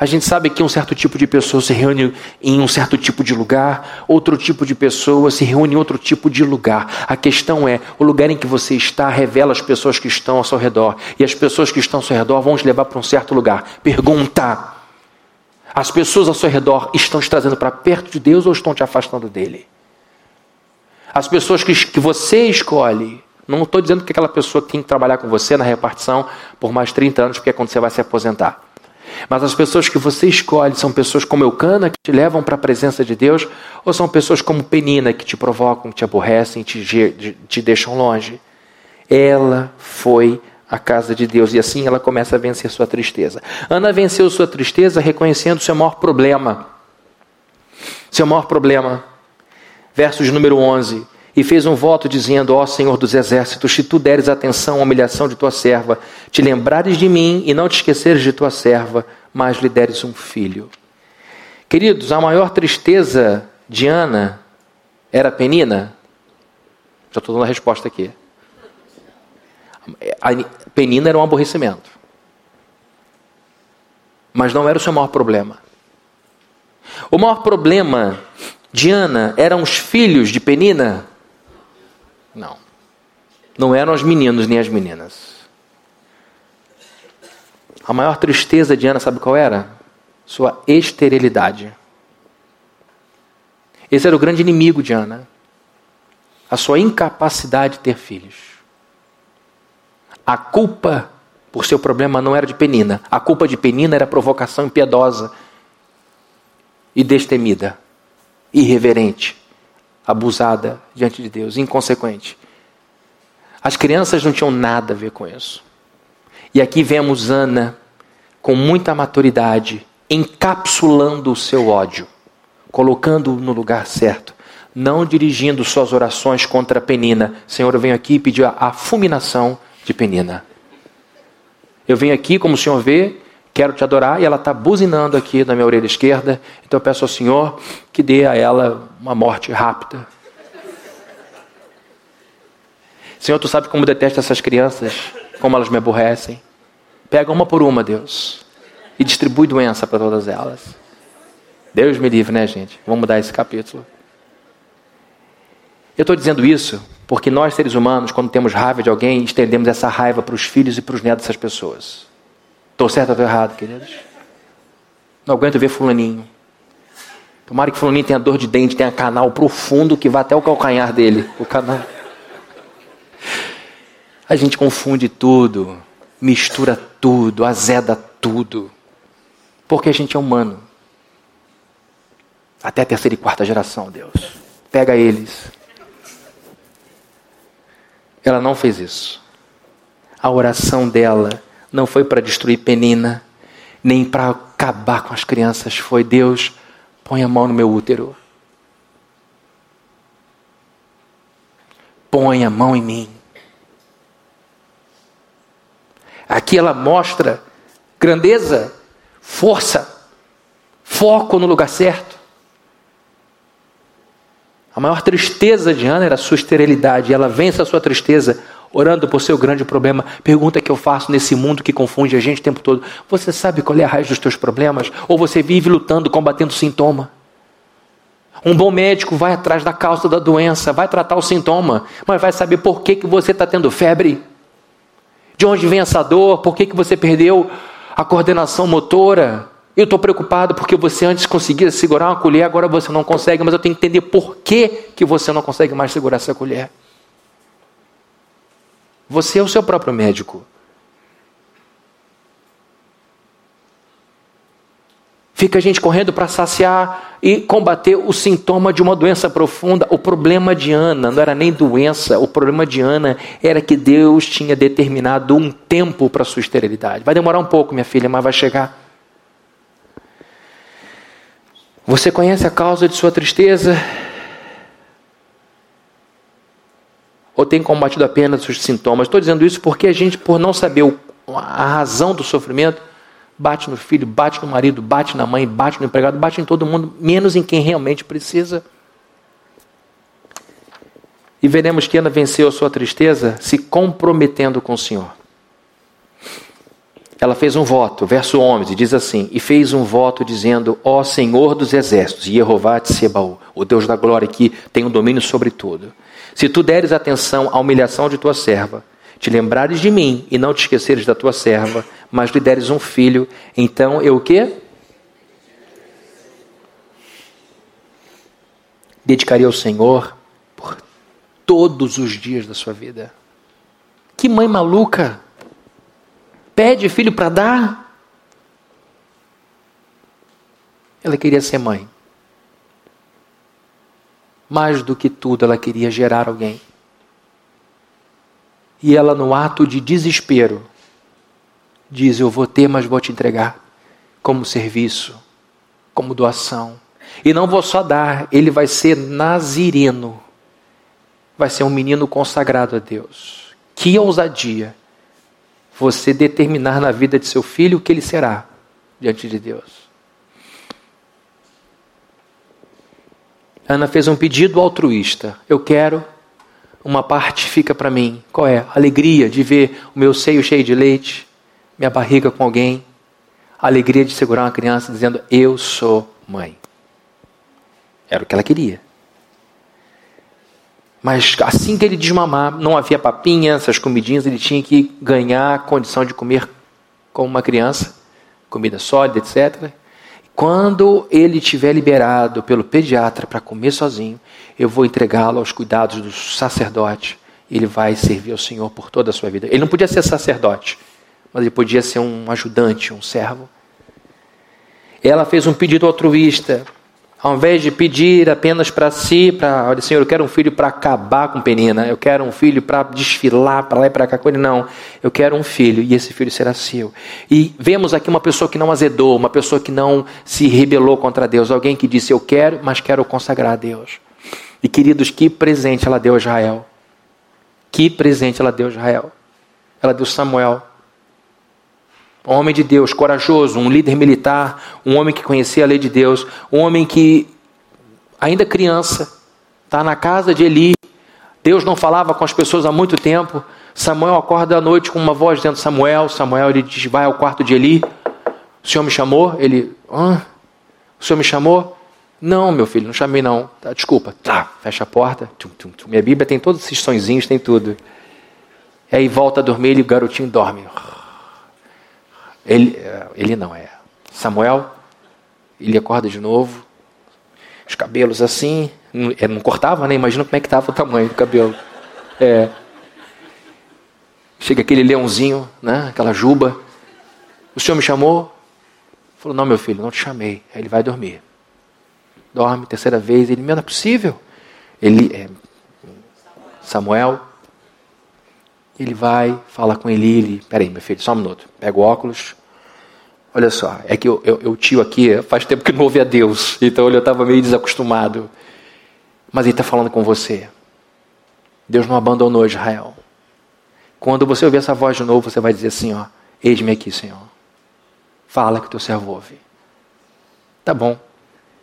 A gente sabe que um certo tipo de pessoa se reúne em um certo tipo de lugar, outro tipo de pessoa se reúne em outro tipo de lugar. A questão é: o lugar em que você está revela as pessoas que estão ao seu redor, e as pessoas que estão ao seu redor vão te levar para um certo lugar. Pergunta: as pessoas ao seu redor estão te trazendo para perto de Deus ou estão te afastando dele? As pessoas que, que você escolhe não estou dizendo que aquela pessoa tem que trabalhar com você na repartição por mais 30 anos, porque é quando você vai se aposentar. Mas as pessoas que você escolhe são pessoas como Eucana, que te levam para a presença de Deus, ou são pessoas como Penina, que te provocam, te aborrecem, te, te deixam longe? Ela foi à casa de Deus e assim ela começa a vencer sua tristeza. Ana venceu sua tristeza reconhecendo seu maior problema. Seu maior problema. Versos número 11 e fez um voto dizendo: Ó Senhor dos exércitos, se tu deres atenção à humilhação de tua serva, te lembrares de mim e não te esqueceres de tua serva, mas lhe deres um filho. Queridos, a maior tristeza de Ana era Penina? Já estou dando a resposta aqui. A Penina era um aborrecimento. Mas não era o seu maior problema. O maior problema de Ana eram os filhos de Penina? Não. Não eram os meninos nem as meninas. A maior tristeza de Ana, sabe qual era? Sua esterilidade. Esse era o grande inimigo de Ana. A sua incapacidade de ter filhos. A culpa por seu problema não era de Penina. A culpa de Penina era provocação impiedosa e destemida, irreverente abusada diante de Deus, inconsequente. As crianças não tinham nada a ver com isso. E aqui vemos Ana, com muita maturidade, encapsulando o seu ódio, colocando-o no lugar certo, não dirigindo suas orações contra Penina. Senhor, eu venho aqui pedir a fulminação de Penina. Eu venho aqui, como o Senhor vê, quero te adorar, e ela está buzinando aqui na minha orelha esquerda, então eu peço ao Senhor que dê a ela uma morte rápida. Senhor, tu sabe como detesto essas crianças, como elas me aborrecem. Pega uma por uma, Deus, e distribui doença para todas elas. Deus me livre, né, gente? Vamos mudar esse capítulo. Eu estou dizendo isso porque nós, seres humanos, quando temos raiva de alguém, estendemos essa raiva para os filhos e para os netos dessas pessoas. Estou certo ou estou errado, queridos? Não aguento ver fulaninho. Tomara que fulaninho tenha dor de dente, tenha canal profundo que vá até o calcanhar dele. O canal. A gente confunde tudo, mistura tudo, azeda tudo. Porque a gente é humano. Até a terceira e quarta geração, Deus. pega eles. Ela não fez isso. A oração dela não foi para destruir Penina, nem para acabar com as crianças. Foi Deus, põe a mão no meu útero. Põe a mão em mim. Aqui ela mostra grandeza, força, foco no lugar certo. A maior tristeza de Ana era a sua esterilidade. Ela vence a sua tristeza orando por seu grande problema. Pergunta que eu faço nesse mundo que confunde a gente o tempo todo. Você sabe qual é a raiz dos teus problemas? Ou você vive lutando, combatendo sintoma? Um bom médico vai atrás da causa da doença, vai tratar o sintoma, mas vai saber por que, que você está tendo febre. De onde vem essa dor? Por que, que você perdeu a coordenação motora? Eu estou preocupado porque você antes conseguia segurar uma colher, agora você não consegue, mas eu tenho que entender por que, que você não consegue mais segurar essa colher. Você é o seu próprio médico. Fica a gente correndo para saciar e combater o sintoma de uma doença profunda. O problema de Ana não era nem doença, o problema de Ana era que Deus tinha determinado um tempo para sua esterilidade. Vai demorar um pouco, minha filha, mas vai chegar. Você conhece a causa de sua tristeza? Ou tem combatido apenas os sintomas? Estou dizendo isso porque a gente, por não saber a razão do sofrimento, bate no filho, bate no marido, bate na mãe, bate no empregado, bate em todo mundo, menos em quem realmente precisa. E veremos que Ana venceu a sua tristeza se comprometendo com o Senhor ela fez um voto, verso 11, diz assim: E fez um voto dizendo: Ó Senhor dos exércitos, Jeová de Sebaú, o Deus da glória que tem o um domínio sobre tudo. Se tu deres atenção à humilhação de tua serva, te lembrares de mim e não te esqueceres da tua serva, mas lhe deres um filho, então eu o quê? Dedicaria ao Senhor por todos os dias da sua vida. Que mãe maluca! pede filho para dar. Ela queria ser mãe. Mais do que tudo, ela queria gerar alguém. E ela, no ato de desespero, diz: Eu vou ter, mas vou te entregar como serviço, como doação. E não vou só dar, ele vai ser nazireno. Vai ser um menino consagrado a Deus. Que ousadia! você determinar na vida de seu filho o que ele será diante de Deus. Ana fez um pedido altruísta. Eu quero, uma parte fica para mim. Qual é? Alegria de ver o meu seio cheio de leite, minha barriga com alguém. alegria de segurar uma criança dizendo: Eu sou mãe. Era o que ela queria. Mas assim que ele desmamar, não havia papinha, essas comidinhas, ele tinha que ganhar condição de comer como uma criança, comida sólida, etc. Quando ele tiver liberado pelo pediatra para comer sozinho, eu vou entregá-lo aos cuidados do sacerdote. Ele vai servir ao Senhor por toda a sua vida. Ele não podia ser sacerdote, mas ele podia ser um ajudante, um servo. Ela fez um pedido altruísta ao invés de pedir apenas para si, para, olha, Senhor, eu quero um filho para acabar com Penina, eu quero um filho para desfilar para lá e para cá com ele, não. Eu quero um filho e esse filho será seu. E vemos aqui uma pessoa que não azedou, uma pessoa que não se rebelou contra Deus, alguém que disse: Eu quero, mas quero consagrar a Deus. E queridos, que presente ela deu a Israel. Que presente ela deu a Israel. Ela deu Samuel um homem de Deus, corajoso, um líder militar, um homem que conhecia a lei de Deus, um homem que, ainda criança, está na casa de Eli. Deus não falava com as pessoas há muito tempo. Samuel acorda à noite com uma voz dentro de Samuel. Samuel ele diz: Vai ao quarto de Eli. O senhor me chamou? Ele: Hã? O senhor me chamou? Não, meu filho, não chamei não. Tá, desculpa. Tá, fecha a porta. Tum, tum, tum. Minha Bíblia tem todos esses sonzinhos, tem tudo. E aí volta a dormir e o garotinho dorme. Ele, ele não é. Samuel, ele acorda de novo, os cabelos assim, não, não cortava, né? Imagina como é que estava o tamanho do cabelo. É. Chega aquele leãozinho, né? Aquela juba. O senhor me chamou? Falou, não, meu filho, não te chamei. Aí ele vai dormir. Dorme, terceira vez. Ele, não é possível. Eli, é, Samuel. Ele vai, fala com Eli, ele, peraí, meu filho, só um minuto. Pega o óculos. Olha só, é que o tio aqui faz tempo que não ouve a Deus, então eu estava meio desacostumado. Mas ele está falando com você. Deus não abandonou Israel. Quando você ouvir essa voz de novo, você vai dizer assim: ó, eis-me aqui, Senhor. Fala que o teu servo ouve. Tá bom.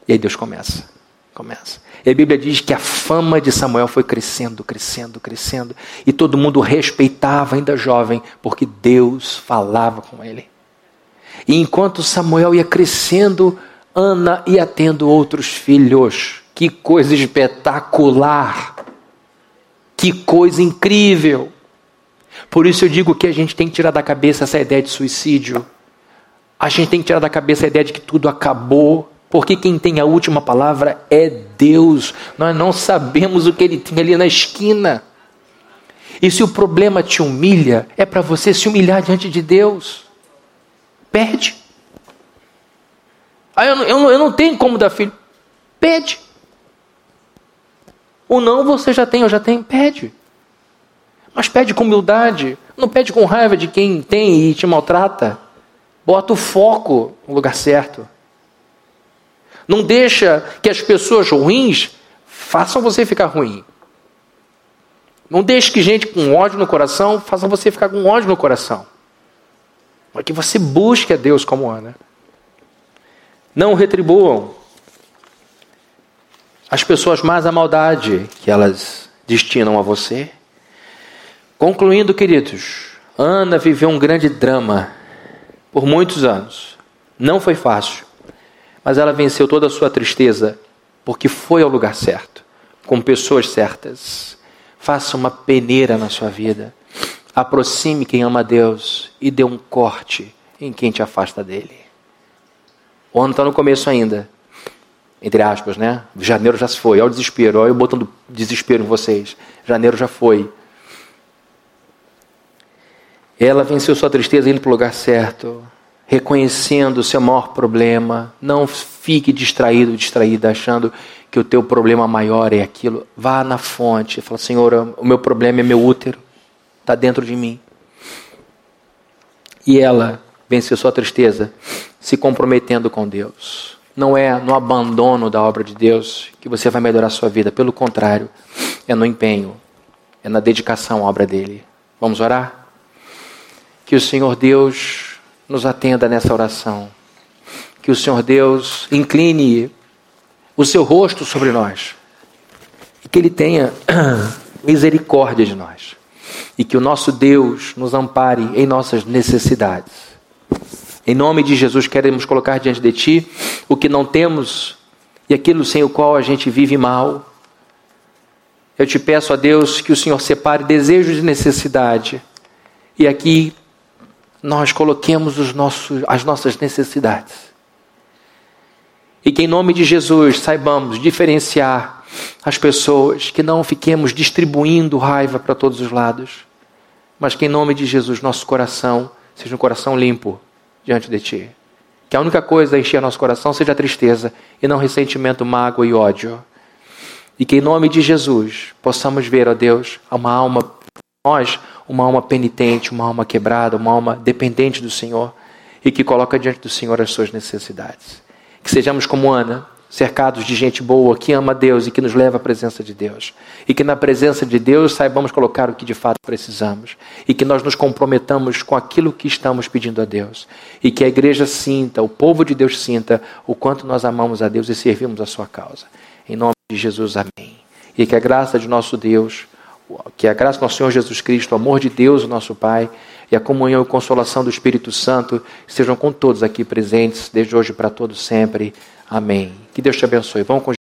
E aí Deus começa. Começa. E a Bíblia diz que a fama de Samuel foi crescendo, crescendo, crescendo. E todo mundo respeitava, ainda jovem, porque Deus falava com ele. E enquanto Samuel ia crescendo, Ana ia tendo outros filhos. Que coisa espetacular! Que coisa incrível! Por isso eu digo que a gente tem que tirar da cabeça essa ideia de suicídio. A gente tem que tirar da cabeça a ideia de que tudo acabou, porque quem tem a última palavra é Deus. Nós não sabemos o que ele tem ali na esquina. E se o problema te humilha, é para você se humilhar diante de Deus. Pede. Ah, eu não, eu, eu não tenho como dar filho. Pede. O não você já tem, eu já tenho. Pede. Mas pede com humildade. Não pede com raiva de quem tem e te maltrata. Bota o foco no lugar certo. Não deixa que as pessoas ruins façam você ficar ruim. Não deixe que gente com ódio no coração faça você ficar com ódio no coração. Para que você busque a Deus como Ana. Não retribuam as pessoas mais a maldade que elas destinam a você. Concluindo, queridos, Ana viveu um grande drama por muitos anos. Não foi fácil, mas ela venceu toda a sua tristeza porque foi ao lugar certo, com pessoas certas. Faça uma peneira na sua vida. Aproxime quem ama Deus e dê um corte em quem te afasta dele. O ano está no começo ainda. Entre aspas, né? Janeiro já se foi. Olha o desespero. Olha eu botando desespero em vocês. Janeiro já foi. Ela venceu sua tristeza indo para o lugar certo, reconhecendo o seu maior problema. Não fique distraído, distraída, achando que o teu problema maior é aquilo. Vá na fonte fala: Senhor, o meu problema é meu útero, está dentro de mim. E ela venceu sua tristeza se comprometendo com Deus. Não é no abandono da obra de Deus que você vai melhorar sua vida, pelo contrário, é no empenho, é na dedicação à obra dele. Vamos orar? Que o Senhor Deus nos atenda nessa oração. Que o Senhor Deus incline o seu rosto sobre nós. E que Ele tenha [clears throat] misericórdia de nós. E que o nosso Deus nos ampare em nossas necessidades. Em nome de Jesus, queremos colocar diante de Ti o que não temos e aquilo sem o qual a gente vive mal. Eu te peço a Deus que o Senhor separe desejos de necessidade. E aqui nós coloquemos os nossos, as nossas necessidades. E que em nome de Jesus saibamos diferenciar as pessoas, que não fiquemos distribuindo raiva para todos os lados, mas que em nome de Jesus nosso coração seja um coração limpo diante de Ti. Que a única coisa a encher nosso coração seja tristeza e não ressentimento, mágoa e ódio. E que em nome de Jesus possamos ver, ó Deus, uma alma, nós, uma alma penitente, uma alma quebrada, uma alma dependente do Senhor e que coloca diante do Senhor as suas necessidades. Que sejamos como Ana, cercados de gente boa, que ama Deus e que nos leva à presença de Deus. E que na presença de Deus saibamos colocar o que de fato precisamos. E que nós nos comprometamos com aquilo que estamos pedindo a Deus. E que a igreja sinta, o povo de Deus sinta, o quanto nós amamos a Deus e servimos a sua causa. Em nome de Jesus, amém. E que a graça de nosso Deus que a graça do nosso Senhor Jesus Cristo, o amor de Deus, o nosso Pai, e a comunhão e consolação do Espírito Santo estejam com todos aqui presentes, desde hoje para todos sempre. Amém. Que Deus te abençoe. Vamos